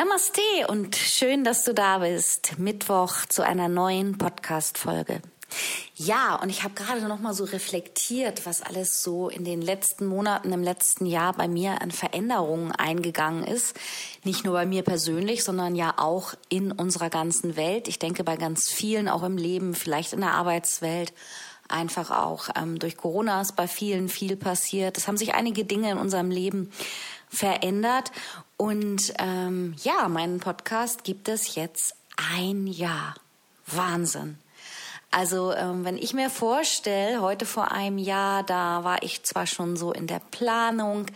Namaste und schön, dass du da bist. Mittwoch zu einer neuen Podcast-Folge. Ja, und ich habe gerade noch mal so reflektiert, was alles so in den letzten Monaten, im letzten Jahr bei mir an Veränderungen eingegangen ist. Nicht nur bei mir persönlich, sondern ja auch in unserer ganzen Welt. Ich denke bei ganz vielen, auch im Leben, vielleicht in der Arbeitswelt. Einfach auch ähm, durch Corona ist bei vielen viel passiert. Es haben sich einige Dinge in unserem Leben verändert. Und ähm, ja, meinen Podcast gibt es jetzt ein Jahr. Wahnsinn. Also ähm, wenn ich mir vorstelle, heute vor einem Jahr, da war ich zwar schon so in der Planung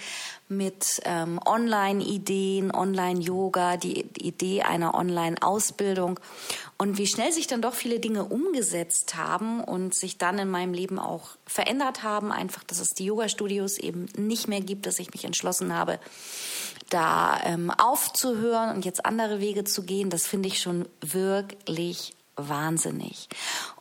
mit ähm, Online-Ideen, Online-Yoga, die, die Idee einer Online-Ausbildung und wie schnell sich dann doch viele Dinge umgesetzt haben und sich dann in meinem Leben auch verändert haben. Einfach, dass es die Yoga-Studios eben nicht mehr gibt, dass ich mich entschlossen habe, da ähm, aufzuhören und jetzt andere Wege zu gehen. Das finde ich schon wirklich wahnsinnig.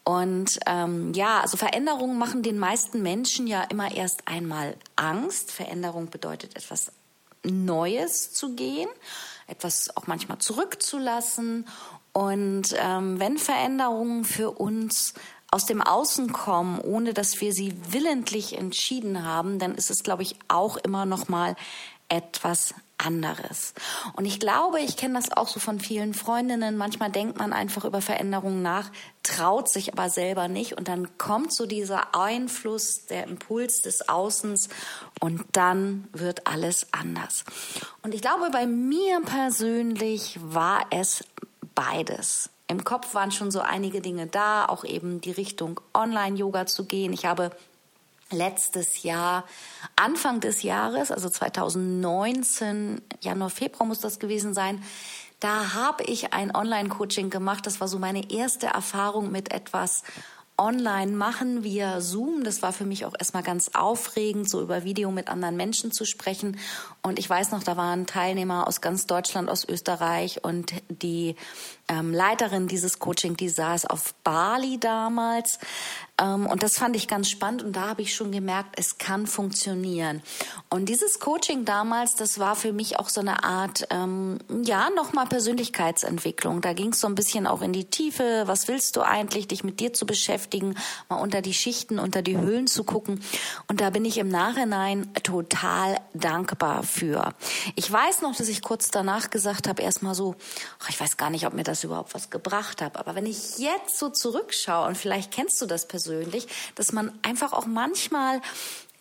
Und ähm, ja, also Veränderungen machen den meisten Menschen ja immer erst einmal Angst. Veränderung bedeutet etwas Neues zu gehen, etwas auch manchmal zurückzulassen. Und ähm, wenn Veränderungen für uns aus dem Außen kommen, ohne dass wir sie willentlich entschieden haben, dann ist es, glaube ich, auch immer noch mal etwas anderes. Und ich glaube, ich kenne das auch so von vielen Freundinnen. Manchmal denkt man einfach über Veränderungen nach, traut sich aber selber nicht. Und dann kommt so dieser Einfluss, der Impuls des Außens und dann wird alles anders. Und ich glaube, bei mir persönlich war es beides. Im Kopf waren schon so einige Dinge da, auch eben die Richtung Online-Yoga zu gehen. Ich habe letztes Jahr, Anfang des Jahres, also 2019, Januar, Februar muss das gewesen sein, da habe ich ein Online-Coaching gemacht. Das war so meine erste Erfahrung mit etwas online machen via Zoom. Das war für mich auch erstmal ganz aufregend, so über Video mit anderen Menschen zu sprechen. Und ich weiß noch, da waren Teilnehmer aus ganz Deutschland, aus Österreich und die ähm, Leiterin dieses Coaching, die saß auf Bali damals. Ähm, und das fand ich ganz spannend und da habe ich schon gemerkt, es kann funktionieren. Und dieses Coaching damals, das war für mich auch so eine Art, ähm, ja, nochmal Persönlichkeitsentwicklung. Da ging es so ein bisschen auch in die Tiefe. Was willst du eigentlich, dich mit dir zu beschäftigen, mal unter die Schichten, unter die Höhlen zu gucken. Und da bin ich im Nachhinein total dankbar für. Ich weiß noch, dass ich kurz danach gesagt habe, erstmal so, ach, ich weiß gar nicht, ob mir das überhaupt was gebracht hat. Aber wenn ich jetzt so zurückschaue, und vielleicht kennst du das persönlich, dass man einfach auch manchmal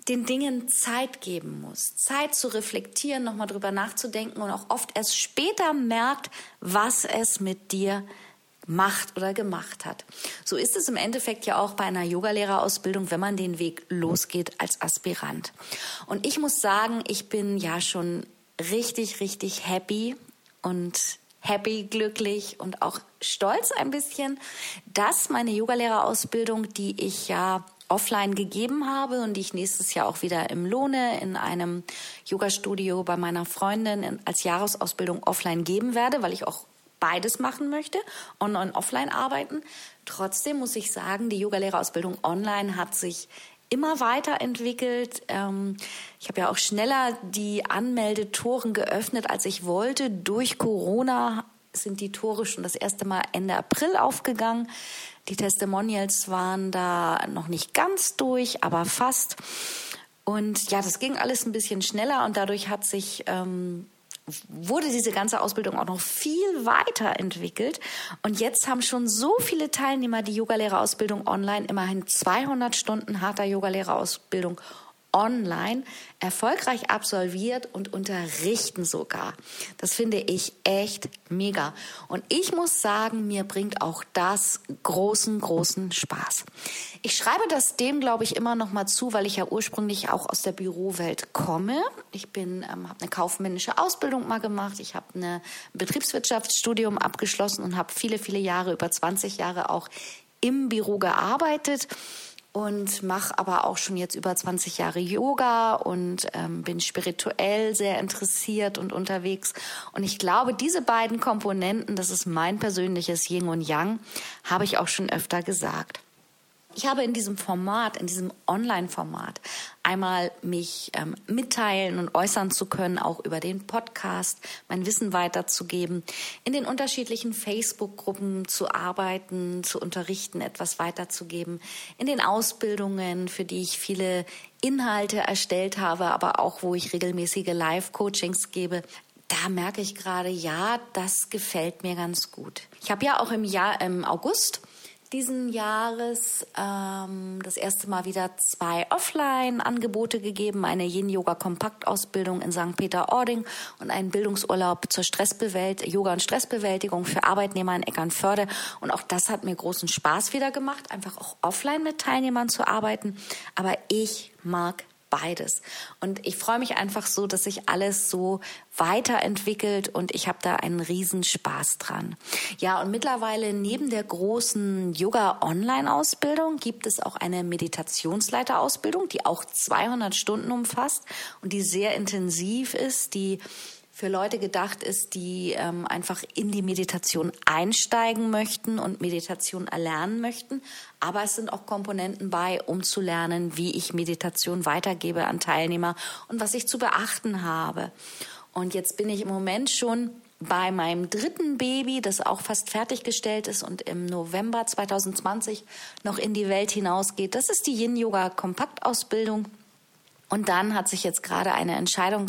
den Dingen Zeit geben muss, Zeit zu reflektieren, nochmal drüber nachzudenken und auch oft erst später merkt, was es mit dir macht oder gemacht hat. So ist es im Endeffekt ja auch bei einer Yogalehrerausbildung, wenn man den Weg losgeht als Aspirant. Und ich muss sagen, ich bin ja schon richtig, richtig happy und happy, glücklich und auch stolz ein bisschen, dass meine Yogalehrerausbildung, die ich ja offline gegeben habe und die ich nächstes Jahr auch wieder im Lohne in einem Yoga-Studio bei meiner Freundin als Jahresausbildung offline geben werde, weil ich auch beides machen möchte, on und offline arbeiten. Trotzdem muss ich sagen, die Yogalehrerausbildung online hat sich immer weiterentwickelt. Ähm, ich habe ja auch schneller die Anmeldetoren geöffnet, als ich wollte. Durch Corona sind die Tore schon das erste Mal Ende April aufgegangen. Die Testimonials waren da noch nicht ganz durch, aber fast. Und ja, das ging alles ein bisschen schneller und dadurch hat sich ähm, wurde diese ganze Ausbildung auch noch viel weiter entwickelt. Und jetzt haben schon so viele Teilnehmer die Yogalehrerausbildung online, immerhin 200 Stunden harter Yogalehrerausbildung online erfolgreich absolviert und unterrichten sogar. Das finde ich echt mega. Und ich muss sagen, mir bringt auch das großen, großen Spaß. Ich schreibe das dem, glaube ich, immer noch mal zu, weil ich ja ursprünglich auch aus der Bürowelt komme. Ich ähm, habe eine kaufmännische Ausbildung mal gemacht. Ich habe ein Betriebswirtschaftsstudium abgeschlossen und habe viele, viele Jahre, über 20 Jahre auch im Büro gearbeitet und mache aber auch schon jetzt über 20 Jahre Yoga und ähm, bin spirituell sehr interessiert und unterwegs. Und ich glaube, diese beiden Komponenten, das ist mein persönliches Yin und Yang, habe ich auch schon öfter gesagt. Ich habe in diesem Format, in diesem Online-Format, einmal mich ähm, mitteilen und äußern zu können, auch über den Podcast, mein Wissen weiterzugeben, in den unterschiedlichen Facebook-Gruppen zu arbeiten, zu unterrichten, etwas weiterzugeben, in den Ausbildungen, für die ich viele Inhalte erstellt habe, aber auch wo ich regelmäßige Live-Coachings gebe, da merke ich gerade, ja, das gefällt mir ganz gut. Ich habe ja auch im Jahr, im August diesen Jahres ähm, das erste Mal wieder zwei Offline-Angebote gegeben, eine Yin-Yoga-Kompaktausbildung in St. Peter-Ording und einen Bildungsurlaub zur Stressbewältigung, Yoga- und Stressbewältigung für Arbeitnehmer in Eckernförde. Und auch das hat mir großen Spaß wieder gemacht, einfach auch offline mit Teilnehmern zu arbeiten. Aber ich mag beides. Und ich freue mich einfach so, dass sich alles so weiterentwickelt und ich habe da einen Riesenspaß dran. Ja, und mittlerweile neben der großen Yoga-Online-Ausbildung gibt es auch eine Meditationsleiter-Ausbildung, die auch 200 Stunden umfasst und die sehr intensiv ist, die für Leute gedacht ist, die ähm, einfach in die Meditation einsteigen möchten und Meditation erlernen möchten. Aber es sind auch Komponenten bei, um zu lernen, wie ich Meditation weitergebe an Teilnehmer und was ich zu beachten habe. Und jetzt bin ich im Moment schon bei meinem dritten Baby, das auch fast fertiggestellt ist und im November 2020 noch in die Welt hinausgeht. Das ist die Yin Yoga Kompaktausbildung. Und dann hat sich jetzt gerade eine Entscheidung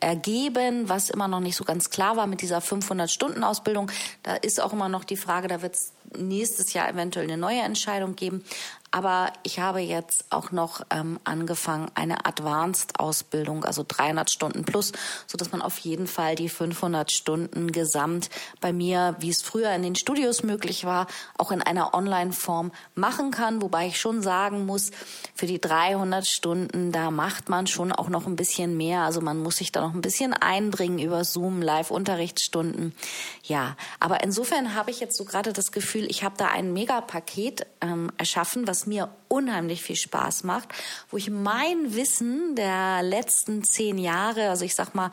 ergeben, was immer noch nicht so ganz klar war mit dieser 500-Stunden-Ausbildung. Da ist auch immer noch die Frage, da wird es nächstes Jahr eventuell eine neue Entscheidung geben. Aber ich habe jetzt auch noch ähm, angefangen, eine Advanced-Ausbildung, also 300 Stunden plus, so dass man auf jeden Fall die 500 Stunden gesamt bei mir, wie es früher in den Studios möglich war, auch in einer Online-Form machen kann. Wobei ich schon sagen muss, für die 300 Stunden, da macht man schon auch noch ein bisschen mehr. Also man muss sich da noch ein bisschen einbringen über Zoom, Live-Unterrichtsstunden. Ja, aber insofern habe ich jetzt so gerade das Gefühl, ich habe da ein Mega-Paket ähm, erschaffen, was mir unheimlich viel Spaß macht, wo ich mein Wissen der letzten zehn Jahre, also ich sag mal,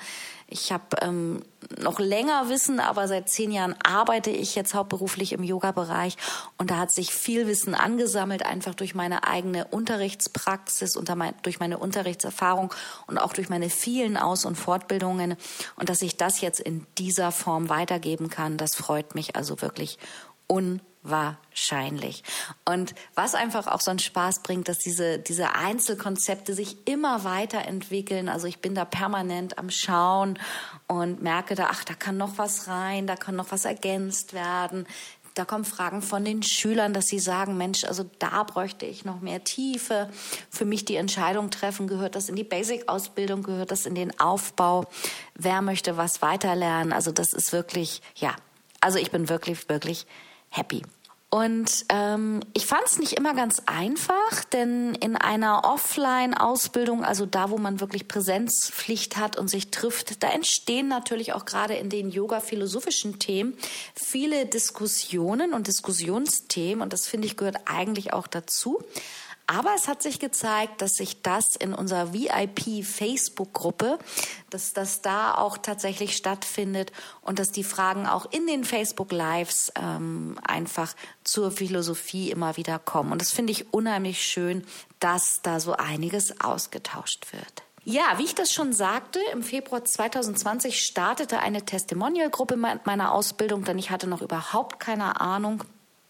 ich habe ähm, noch länger Wissen, aber seit zehn Jahren arbeite ich jetzt hauptberuflich im Yoga-Bereich. Und da hat sich viel Wissen angesammelt, einfach durch meine eigene Unterrichtspraxis und durch meine Unterrichtserfahrung und auch durch meine vielen Aus- und Fortbildungen. Und dass ich das jetzt in dieser Form weitergeben kann, das freut mich also wirklich unheimlich wahrscheinlich. Und was einfach auch so einen Spaß bringt, dass diese, diese Einzelkonzepte sich immer weiterentwickeln. Also ich bin da permanent am Schauen und merke da, ach, da kann noch was rein, da kann noch was ergänzt werden. Da kommen Fragen von den Schülern, dass sie sagen, Mensch, also da bräuchte ich noch mehr Tiefe. Für mich die Entscheidung treffen, gehört das in die Basic-Ausbildung, gehört das in den Aufbau? Wer möchte was weiterlernen? Also das ist wirklich, ja, also ich bin wirklich, wirklich happy. Und ähm, ich fand es nicht immer ganz einfach, denn in einer Offline-Ausbildung, also da, wo man wirklich Präsenzpflicht hat und sich trifft, da entstehen natürlich auch gerade in den yoga-philosophischen Themen viele Diskussionen und Diskussionsthemen. Und das finde ich gehört eigentlich auch dazu. Aber es hat sich gezeigt, dass sich das in unserer VIP-Facebook-Gruppe, dass das da auch tatsächlich stattfindet und dass die Fragen auch in den Facebook-Lives ähm, einfach zur Philosophie immer wieder kommen. Und das finde ich unheimlich schön, dass da so einiges ausgetauscht wird. Ja, wie ich das schon sagte, im Februar 2020 startete eine Testimonial-Gruppe meiner Ausbildung, denn ich hatte noch überhaupt keine Ahnung,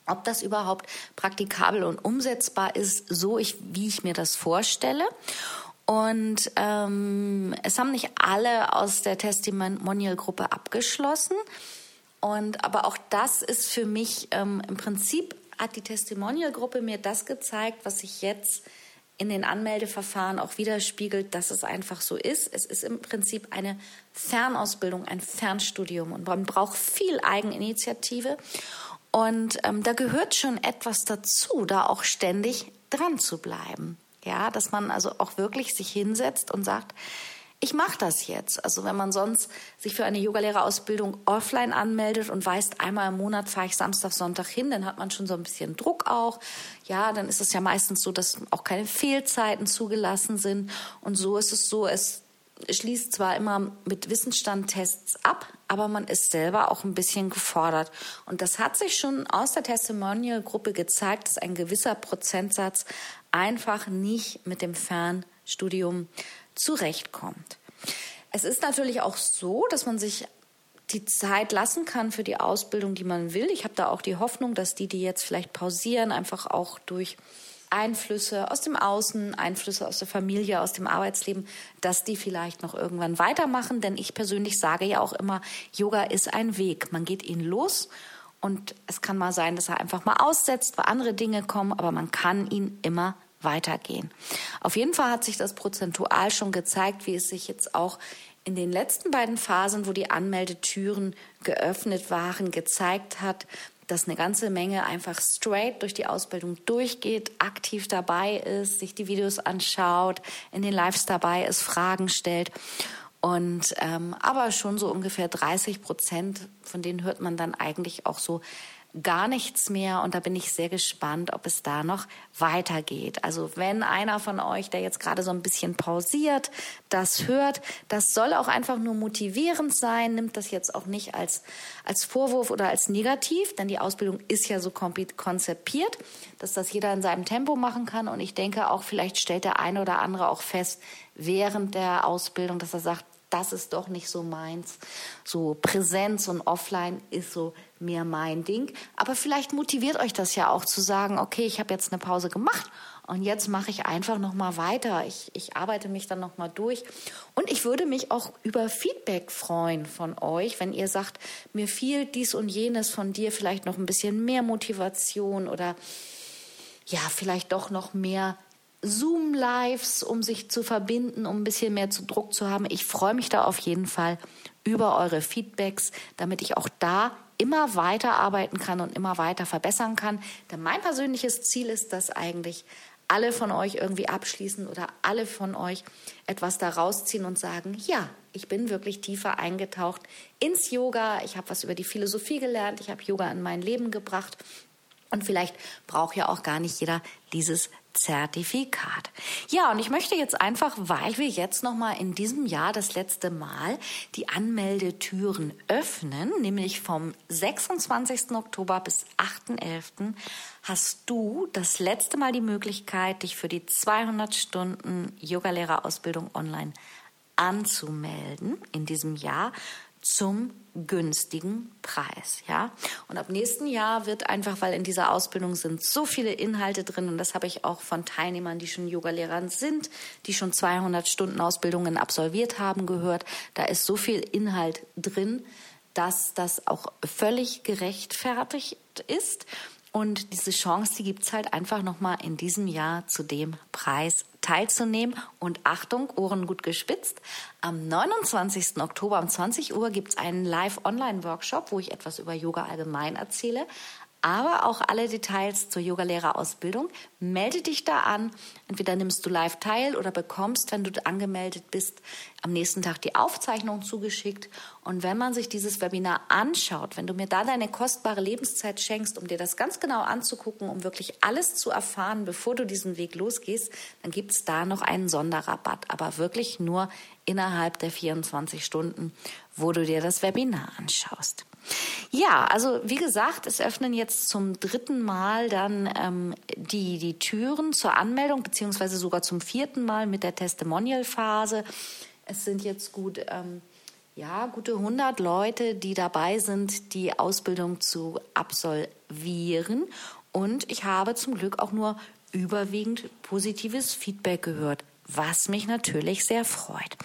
ob das überhaupt praktikabel und umsetzbar ist, so ich, wie ich mir das vorstelle. Und ähm, es haben nicht alle aus der Testimonial-Gruppe abgeschlossen. Und aber auch das ist für mich ähm, im Prinzip hat die Testimonial-Gruppe mir das gezeigt, was ich jetzt in den Anmeldeverfahren auch widerspiegelt, dass es einfach so ist. Es ist im Prinzip eine Fernausbildung, ein Fernstudium und man braucht viel Eigeninitiative. Und ähm, da gehört schon etwas dazu, da auch ständig dran zu bleiben. Ja, dass man also auch wirklich sich hinsetzt und sagt, ich mache das jetzt. Also wenn man sonst sich für eine Yogalehrerausbildung offline anmeldet und weiß, einmal im Monat fahre ich Samstag, Sonntag hin, dann hat man schon so ein bisschen Druck auch. Ja, dann ist es ja meistens so, dass auch keine Fehlzeiten zugelassen sind. Und so ist es so, es schließt zwar immer mit Wissensstandtests ab, aber man ist selber auch ein bisschen gefordert. Und das hat sich schon aus der Testimonial-Gruppe gezeigt, dass ein gewisser Prozentsatz einfach nicht mit dem Fernstudium zurechtkommt. Es ist natürlich auch so, dass man sich die Zeit lassen kann für die Ausbildung, die man will. Ich habe da auch die Hoffnung, dass die, die jetzt vielleicht pausieren, einfach auch durch Einflüsse aus dem Außen, Einflüsse aus der Familie, aus dem Arbeitsleben, dass die vielleicht noch irgendwann weitermachen. Denn ich persönlich sage ja auch immer, Yoga ist ein Weg. Man geht ihn los und es kann mal sein, dass er einfach mal aussetzt, weil andere Dinge kommen, aber man kann ihn immer weitergehen. Auf jeden Fall hat sich das prozentual schon gezeigt, wie es sich jetzt auch in den letzten beiden Phasen, wo die Anmeldetüren geöffnet waren, gezeigt hat, dass eine ganze Menge einfach straight durch die Ausbildung durchgeht, aktiv dabei ist, sich die Videos anschaut, in den Lives dabei ist, Fragen stellt. Und ähm, aber schon so ungefähr 30 Prozent, von denen hört man dann eigentlich auch so gar nichts mehr und da bin ich sehr gespannt, ob es da noch weitergeht. Also wenn einer von euch, der jetzt gerade so ein bisschen pausiert, das hört, das soll auch einfach nur motivierend sein, nimmt das jetzt auch nicht als, als Vorwurf oder als negativ, denn die Ausbildung ist ja so konzipiert, dass das jeder in seinem Tempo machen kann und ich denke auch, vielleicht stellt der eine oder andere auch fest, während der Ausbildung, dass er sagt, das ist doch nicht so meins. So Präsenz und Offline ist so mehr mein Ding. Aber vielleicht motiviert euch das ja auch zu sagen, okay, ich habe jetzt eine Pause gemacht und jetzt mache ich einfach noch mal weiter. Ich, ich arbeite mich dann noch mal durch. Und ich würde mich auch über Feedback freuen von euch, wenn ihr sagt, mir fiel dies und jenes von dir vielleicht noch ein bisschen mehr Motivation oder ja, vielleicht doch noch mehr Zoom-Lives, um sich zu verbinden, um ein bisschen mehr zu Druck zu haben. Ich freue mich da auf jeden Fall über eure Feedbacks, damit ich auch da immer weiter arbeiten kann und immer weiter verbessern kann. Denn mein persönliches Ziel ist, dass eigentlich alle von euch irgendwie abschließen oder alle von euch etwas da rausziehen und sagen, ja, ich bin wirklich tiefer eingetaucht ins Yoga, ich habe was über die Philosophie gelernt, ich habe Yoga in mein Leben gebracht. Und vielleicht braucht ja auch gar nicht jeder dieses Zertifikat. Ja, und ich möchte jetzt einfach, weil wir jetzt noch mal in diesem Jahr das letzte Mal die Anmeldetüren öffnen, nämlich vom 26. Oktober bis 8.11. hast du das letzte Mal die Möglichkeit, dich für die 200 Stunden Yogalehrerausbildung online anzumelden in diesem Jahr zum günstigen Preis, ja. Und ab nächsten Jahr wird einfach, weil in dieser Ausbildung sind so viele Inhalte drin und das habe ich auch von Teilnehmern, die schon Yogalehrern sind, die schon 200 Stunden Ausbildungen absolviert haben, gehört. Da ist so viel Inhalt drin, dass das auch völlig gerechtfertigt ist. Und diese Chance, die gibt's halt einfach nochmal in diesem Jahr zu dem Preis teilzunehmen. Und Achtung, Ohren gut gespitzt. Am 29. Oktober um 20 Uhr gibt's einen Live-Online-Workshop, wo ich etwas über Yoga allgemein erzähle aber auch alle Details zur Yogalehrerausbildung. Melde dich da an. Entweder nimmst du live teil oder bekommst, wenn du angemeldet bist, am nächsten Tag die Aufzeichnung zugeschickt. Und wenn man sich dieses Webinar anschaut, wenn du mir da deine kostbare Lebenszeit schenkst, um dir das ganz genau anzugucken, um wirklich alles zu erfahren, bevor du diesen Weg losgehst, dann gibt es da noch einen Sonderrabatt, aber wirklich nur innerhalb der 24 Stunden, wo du dir das Webinar anschaust. Ja, also wie gesagt, es öffnen jetzt zum dritten Mal dann ähm, die, die Türen zur Anmeldung, beziehungsweise sogar zum vierten Mal mit der Testimonial-Phase. Es sind jetzt gut, ähm, ja, gute 100 Leute, die dabei sind, die Ausbildung zu absolvieren. Und ich habe zum Glück auch nur überwiegend positives Feedback gehört was mich natürlich sehr freut.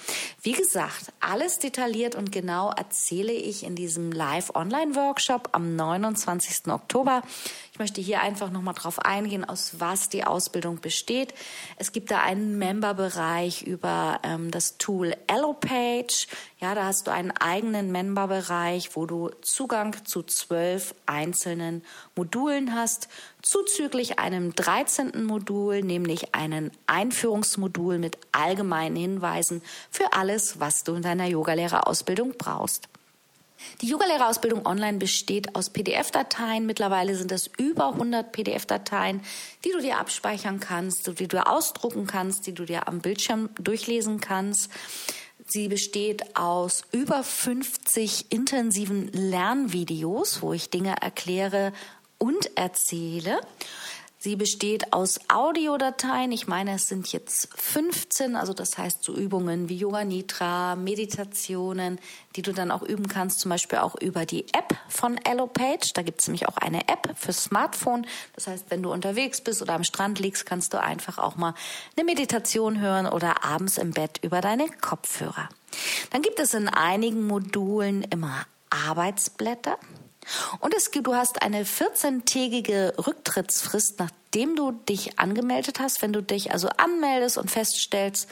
Wie gesagt, alles detailliert und genau erzähle ich in diesem Live-Online-Workshop am 29. Oktober. Ich möchte hier einfach nochmal drauf eingehen, aus was die Ausbildung besteht. Es gibt da einen Member-Bereich über ähm, das Tool Allopage. Ja, da hast du einen eigenen Member-Bereich, wo du Zugang zu zwölf einzelnen Modulen hast, zuzüglich einem 13. Modul, nämlich einen Einführungsmodul mit allgemeinen Hinweisen für alles, was du in deiner Yogalehrerausbildung brauchst. Die Yogalehrerausbildung online besteht aus PDF-Dateien. Mittlerweile sind es über 100 PDF-Dateien, die du dir abspeichern kannst, die du ausdrucken kannst, die du dir am Bildschirm durchlesen kannst. Sie besteht aus über 50 intensiven Lernvideos, wo ich Dinge erkläre und erzähle. Sie besteht aus Audiodateien. Ich meine, es sind jetzt 15, also das heißt so Übungen wie Yoga Nitra, Meditationen, die du dann auch üben kannst, zum Beispiel auch über die App von Allopage. Da gibt es nämlich auch eine App für Smartphone. Das heißt, wenn du unterwegs bist oder am Strand liegst, kannst du einfach auch mal eine Meditation hören oder abends im Bett über deine Kopfhörer. Dann gibt es in einigen Modulen immer Arbeitsblätter. Und es du hast eine 14-tägige Rücktrittsfrist, nachdem du dich angemeldet hast. Wenn du dich also anmeldest und feststellst,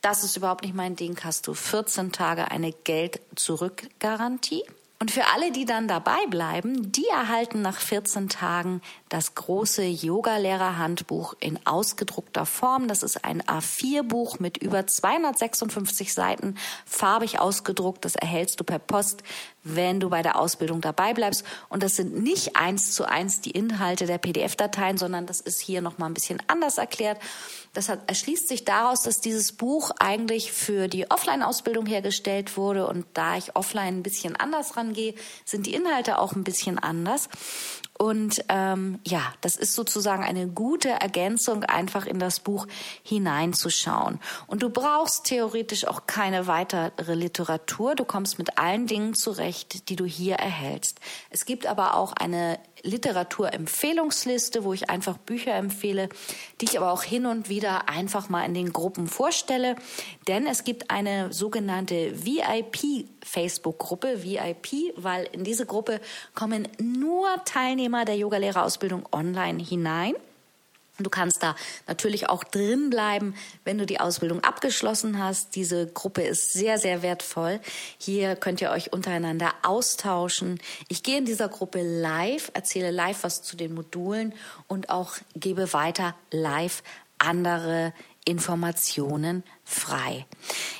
das ist überhaupt nicht mein Ding, hast du 14 Tage eine Geld-Zurück-Garantie. Und für alle, die dann dabei bleiben, die erhalten nach 14 Tagen das große Yoga-Lehrer-Handbuch in ausgedruckter Form. Das ist ein A4-Buch mit über 256 Seiten, farbig ausgedruckt. Das erhältst du per Post, wenn du bei der Ausbildung dabei bleibst. Und das sind nicht eins zu eins die Inhalte der PDF-Dateien, sondern das ist hier nochmal ein bisschen anders erklärt. Das hat, erschließt sich daraus, dass dieses Buch eigentlich für die Offline-Ausbildung hergestellt wurde. Und da ich offline ein bisschen anders rangehe, sind die Inhalte auch ein bisschen anders. Und ähm, ja, das ist sozusagen eine gute Ergänzung, einfach in das Buch hineinzuschauen. Und du brauchst theoretisch auch keine weitere Literatur. Du kommst mit allen Dingen zurecht, die du hier erhältst. Es gibt aber auch eine Literaturempfehlungsliste, wo ich einfach Bücher empfehle, die ich aber auch hin und wieder einfach mal in den Gruppen vorstelle. Denn es gibt eine sogenannte VIP-Facebook-Gruppe, VIP, weil in diese Gruppe kommen nur Teilnehmer der Yogalehrerausbildung online hinein. Du kannst da natürlich auch drin bleiben, wenn du die Ausbildung abgeschlossen hast. Diese Gruppe ist sehr, sehr wertvoll. Hier könnt ihr euch untereinander austauschen. Ich gehe in dieser Gruppe live, erzähle live was zu den Modulen und auch gebe weiter live andere Informationen frei.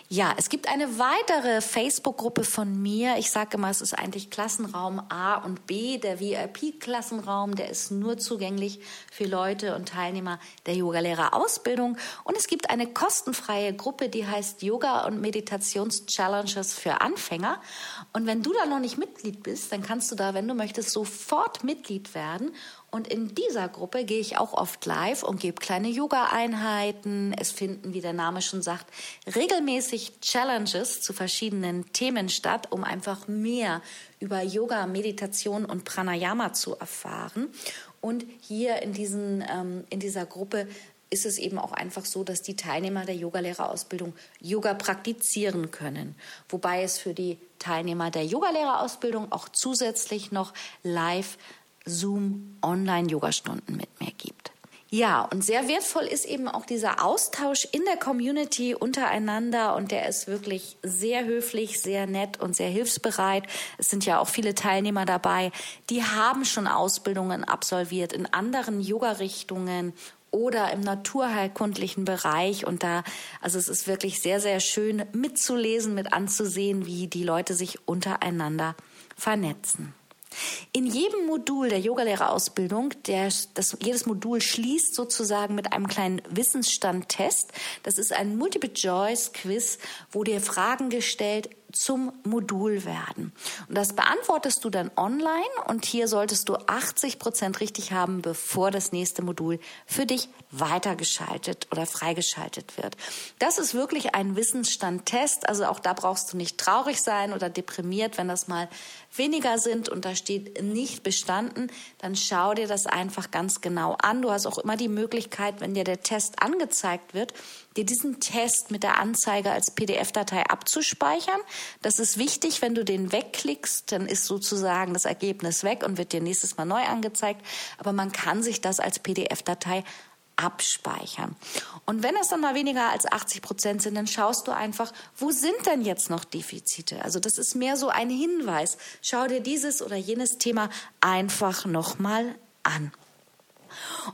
Ja, es gibt eine weitere Facebook-Gruppe von mir. Ich sage immer, es ist eigentlich Klassenraum A und B. Der VIP-Klassenraum, der ist nur zugänglich für Leute und Teilnehmer der Yogalehrerausbildung. Und es gibt eine kostenfreie Gruppe, die heißt Yoga und Meditations-Challenges für Anfänger. Und wenn du da noch nicht Mitglied bist, dann kannst du da, wenn du möchtest, sofort Mitglied werden und in dieser Gruppe gehe ich auch oft live und gebe kleine Yoga-Einheiten. Es finden, wie der Name schon sagt, regelmäßig Challenges zu verschiedenen Themen statt, um einfach mehr über Yoga, Meditation und Pranayama zu erfahren. Und hier in, diesen, ähm, in dieser Gruppe ist es eben auch einfach so, dass die Teilnehmer der Yogalehrerausbildung Yoga praktizieren können. Wobei es für die Teilnehmer der Yogalehrerausbildung auch zusätzlich noch live Zoom Online-Yogastunden mit mir gibt. Ja, und sehr wertvoll ist eben auch dieser Austausch in der Community untereinander und der ist wirklich sehr höflich, sehr nett und sehr hilfsbereit. Es sind ja auch viele Teilnehmer dabei, die haben schon Ausbildungen absolviert in anderen Yoga-Richtungen oder im naturheilkundlichen Bereich und da, also es ist wirklich sehr, sehr schön mitzulesen, mit anzusehen, wie die Leute sich untereinander vernetzen. In jedem Modul der Yogalehrerausbildung, der, das, jedes Modul schließt sozusagen mit einem kleinen Wissensstandtest. Das ist ein Multiple-Choice-Quiz, wo dir Fragen gestellt zum Modul werden. Und das beantwortest du dann online und hier solltest du 80 Prozent richtig haben, bevor das nächste Modul für dich weitergeschaltet oder freigeschaltet wird. Das ist wirklich ein Wissensstandtest. Also auch da brauchst du nicht traurig sein oder deprimiert, wenn das mal weniger sind und da steht nicht bestanden, dann schau dir das einfach ganz genau an. Du hast auch immer die Möglichkeit, wenn dir der Test angezeigt wird, dir diesen Test mit der Anzeige als PDF-Datei abzuspeichern. Das ist wichtig, wenn du den wegklickst, dann ist sozusagen das Ergebnis weg und wird dir nächstes Mal neu angezeigt. Aber man kann sich das als PDF-Datei abspeichern. Und wenn es dann mal weniger als 80 Prozent sind, dann schaust du einfach, wo sind denn jetzt noch Defizite? Also das ist mehr so ein Hinweis. Schau dir dieses oder jenes Thema einfach nochmal an.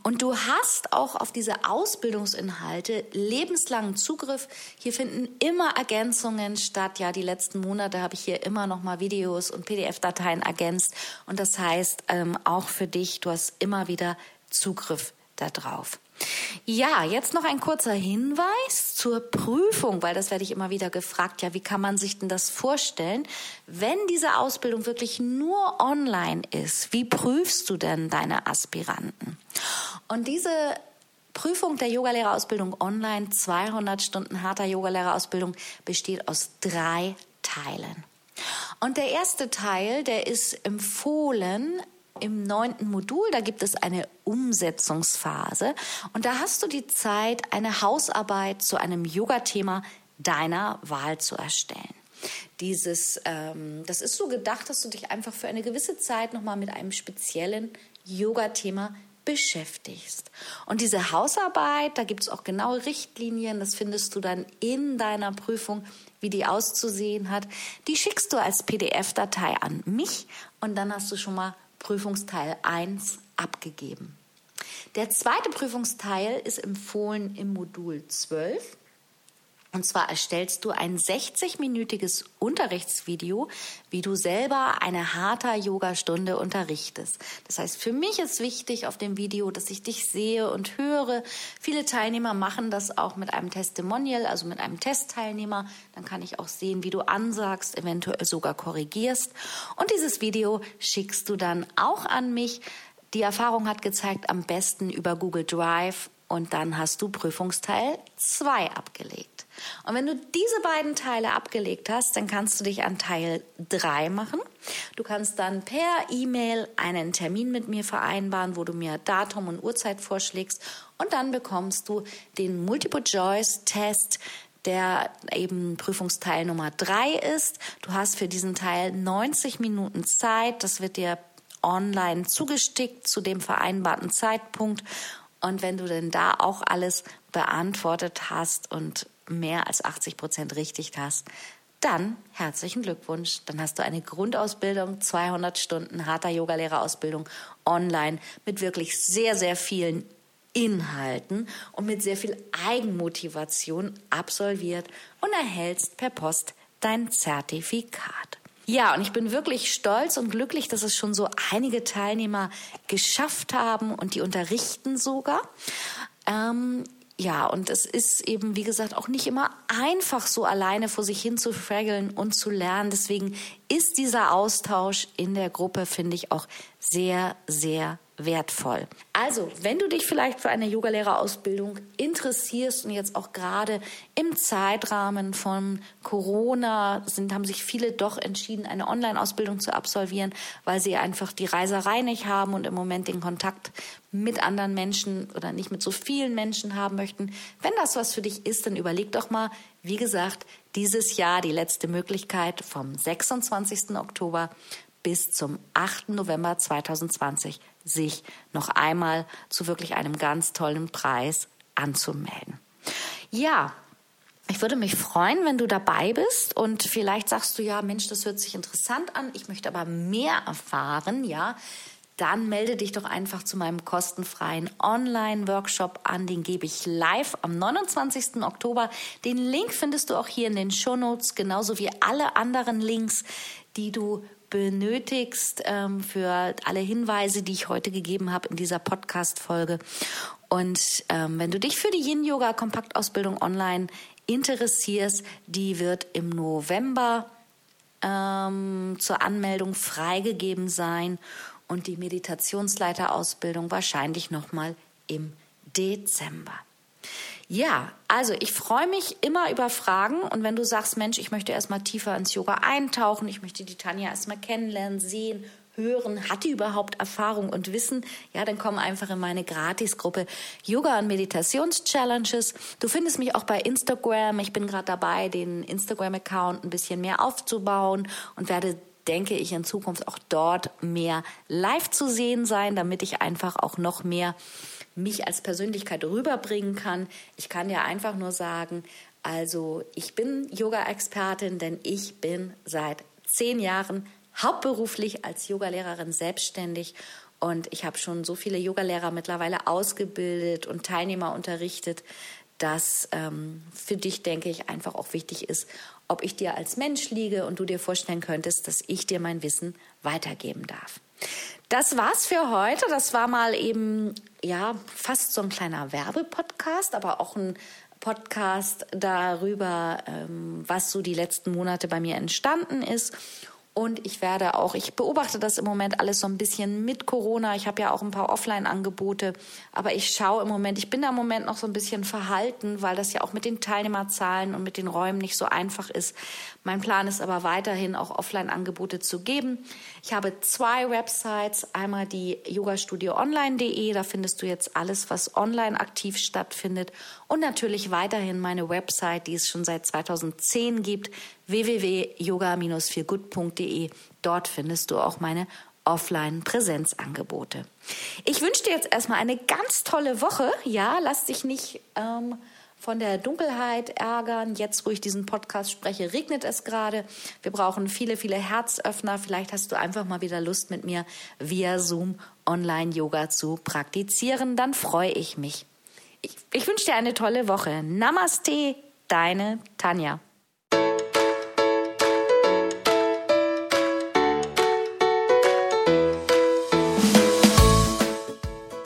Und du hast auch auf diese Ausbildungsinhalte lebenslangen Zugriff. Hier finden immer Ergänzungen statt. Ja, die letzten Monate habe ich hier immer noch mal Videos und PDF-Dateien ergänzt. Und das heißt ähm, auch für dich, du hast immer wieder Zugriff darauf. Ja, jetzt noch ein kurzer Hinweis zur Prüfung, weil das werde ich immer wieder gefragt. Ja, wie kann man sich denn das vorstellen? Wenn diese Ausbildung wirklich nur online ist, wie prüfst du denn deine Aspiranten? Und diese Prüfung der Yogalehrerausbildung online, 200 Stunden harter Yogalehrerausbildung, besteht aus drei Teilen. Und der erste Teil, der ist empfohlen im neunten Modul, da gibt es eine Umsetzungsphase und da hast du die Zeit, eine Hausarbeit zu einem Yoga-Thema deiner Wahl zu erstellen. Dieses, ähm, das ist so gedacht, dass du dich einfach für eine gewisse Zeit nochmal mit einem speziellen Yoga-Thema beschäftigst. Und diese Hausarbeit, da gibt es auch genaue Richtlinien, das findest du dann in deiner Prüfung, wie die auszusehen hat. Die schickst du als PDF-Datei an mich und dann hast du schon mal Prüfungsteil 1 abgegeben. Der zweite Prüfungsteil ist empfohlen im Modul 12. Und zwar erstellst du ein 60-minütiges Unterrichtsvideo, wie du selber eine harte Yoga-Stunde unterrichtest. Das heißt, für mich ist wichtig auf dem Video, dass ich dich sehe und höre. Viele Teilnehmer machen das auch mit einem Testimonial, also mit einem Testteilnehmer. Dann kann ich auch sehen, wie du ansagst, eventuell sogar korrigierst. Und dieses Video schickst du dann auch an mich. Die Erfahrung hat gezeigt, am besten über Google Drive und dann hast du Prüfungsteil 2 abgelegt. Und wenn du diese beiden Teile abgelegt hast, dann kannst du dich an Teil 3 machen. Du kannst dann per E-Mail einen Termin mit mir vereinbaren, wo du mir Datum und Uhrzeit vorschlägst und dann bekommst du den Multiple-Choice-Test, der eben Prüfungsteil Nummer 3 ist. Du hast für diesen Teil 90 Minuten Zeit. Das wird dir online zugestickt zu dem vereinbarten Zeitpunkt. Und wenn du denn da auch alles beantwortet hast und mehr als 80 Prozent richtig hast, dann herzlichen Glückwunsch. Dann hast du eine Grundausbildung, 200 Stunden harter Yogalehrerausbildung online mit wirklich sehr, sehr vielen Inhalten und mit sehr viel Eigenmotivation absolviert und erhältst per Post dein Zertifikat. Ja, und ich bin wirklich stolz und glücklich, dass es schon so einige Teilnehmer geschafft haben und die unterrichten sogar. Ähm, ja, und es ist eben, wie gesagt, auch nicht immer einfach so alleine vor sich hin zu fraggeln und zu lernen. Deswegen ist dieser Austausch in der Gruppe, finde ich, auch sehr, sehr wertvoll. Also, wenn du dich vielleicht für eine Yogalehrerausbildung interessierst und jetzt auch gerade im Zeitrahmen von Corona sind, haben sich viele doch entschieden, eine Online-Ausbildung zu absolvieren, weil sie einfach die Reiserei nicht haben und im Moment den Kontakt mit anderen Menschen oder nicht mit so vielen Menschen haben möchten. Wenn das was für dich ist, dann überleg doch mal, wie gesagt, dieses Jahr die letzte Möglichkeit vom 26. Oktober bis zum 8. November 2020 sich noch einmal zu wirklich einem ganz tollen Preis anzumelden. Ja, ich würde mich freuen, wenn du dabei bist und vielleicht sagst du ja, Mensch, das hört sich interessant an, ich möchte aber mehr erfahren, ja. Dann melde dich doch einfach zu meinem kostenfreien Online-Workshop an. Den gebe ich live am 29. Oktober. Den Link findest du auch hier in den Show Notes, genauso wie alle anderen Links, die du benötigst ähm, für alle Hinweise, die ich heute gegeben habe in dieser Podcast-Folge. Und ähm, wenn du dich für die Yin-Yoga-Kompaktausbildung online interessierst, die wird im November ähm, zur Anmeldung freigegeben sein und die Meditationsleiterausbildung wahrscheinlich nochmal im Dezember. Ja, also ich freue mich immer über Fragen und wenn du sagst, Mensch, ich möchte erstmal tiefer ins Yoga eintauchen, ich möchte die Tanja erstmal kennenlernen, sehen, hören, hat die überhaupt Erfahrung und Wissen? Ja, dann komm einfach in meine Gratisgruppe Yoga und Meditations-Challenges. Du findest mich auch bei Instagram. Ich bin gerade dabei, den Instagram-Account ein bisschen mehr aufzubauen und werde denke ich in Zukunft auch dort mehr live zu sehen sein, damit ich einfach auch noch mehr mich als Persönlichkeit rüberbringen kann. Ich kann ja einfach nur sagen, also ich bin Yoga-Expertin, denn ich bin seit zehn Jahren hauptberuflich als Yogalehrerin selbstständig und ich habe schon so viele Yogalehrer mittlerweile ausgebildet und Teilnehmer unterrichtet, dass ähm, für dich, denke ich, einfach auch wichtig ist, ob ich dir als Mensch liege und du dir vorstellen könntest, dass ich dir mein Wissen weitergeben darf. Das war's für heute. Das war mal eben, ja, fast so ein kleiner Werbepodcast, aber auch ein Podcast darüber, ähm, was so die letzten Monate bei mir entstanden ist und ich werde auch, ich beobachte das im Moment alles so ein bisschen mit Corona. Ich habe ja auch ein paar Offline-Angebote, aber ich schaue im Moment, ich bin da im Moment noch so ein bisschen verhalten, weil das ja auch mit den Teilnehmerzahlen und mit den Räumen nicht so einfach ist. Mein Plan ist aber weiterhin auch Offline-Angebote zu geben. Ich habe zwei Websites, einmal die yogastudioonline.de, da findest du jetzt alles, was online aktiv stattfindet und natürlich weiterhin meine Website, die es schon seit 2010 gibt, www.yoga-feelgood.de. Dort findest du auch meine Offline-Präsenzangebote. Ich wünsche dir jetzt erstmal eine ganz tolle Woche. Ja, lass dich nicht ähm, von der Dunkelheit ärgern. Jetzt, wo ich diesen Podcast spreche, regnet es gerade. Wir brauchen viele, viele Herzöffner. Vielleicht hast du einfach mal wieder Lust, mit mir via Zoom Online-Yoga zu praktizieren. Dann freue ich mich. Ich, ich wünsche dir eine tolle Woche. Namaste, deine Tanja.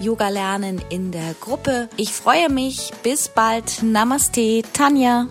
Yoga lernen in der Gruppe. Ich freue mich. Bis bald. Namaste, Tanja.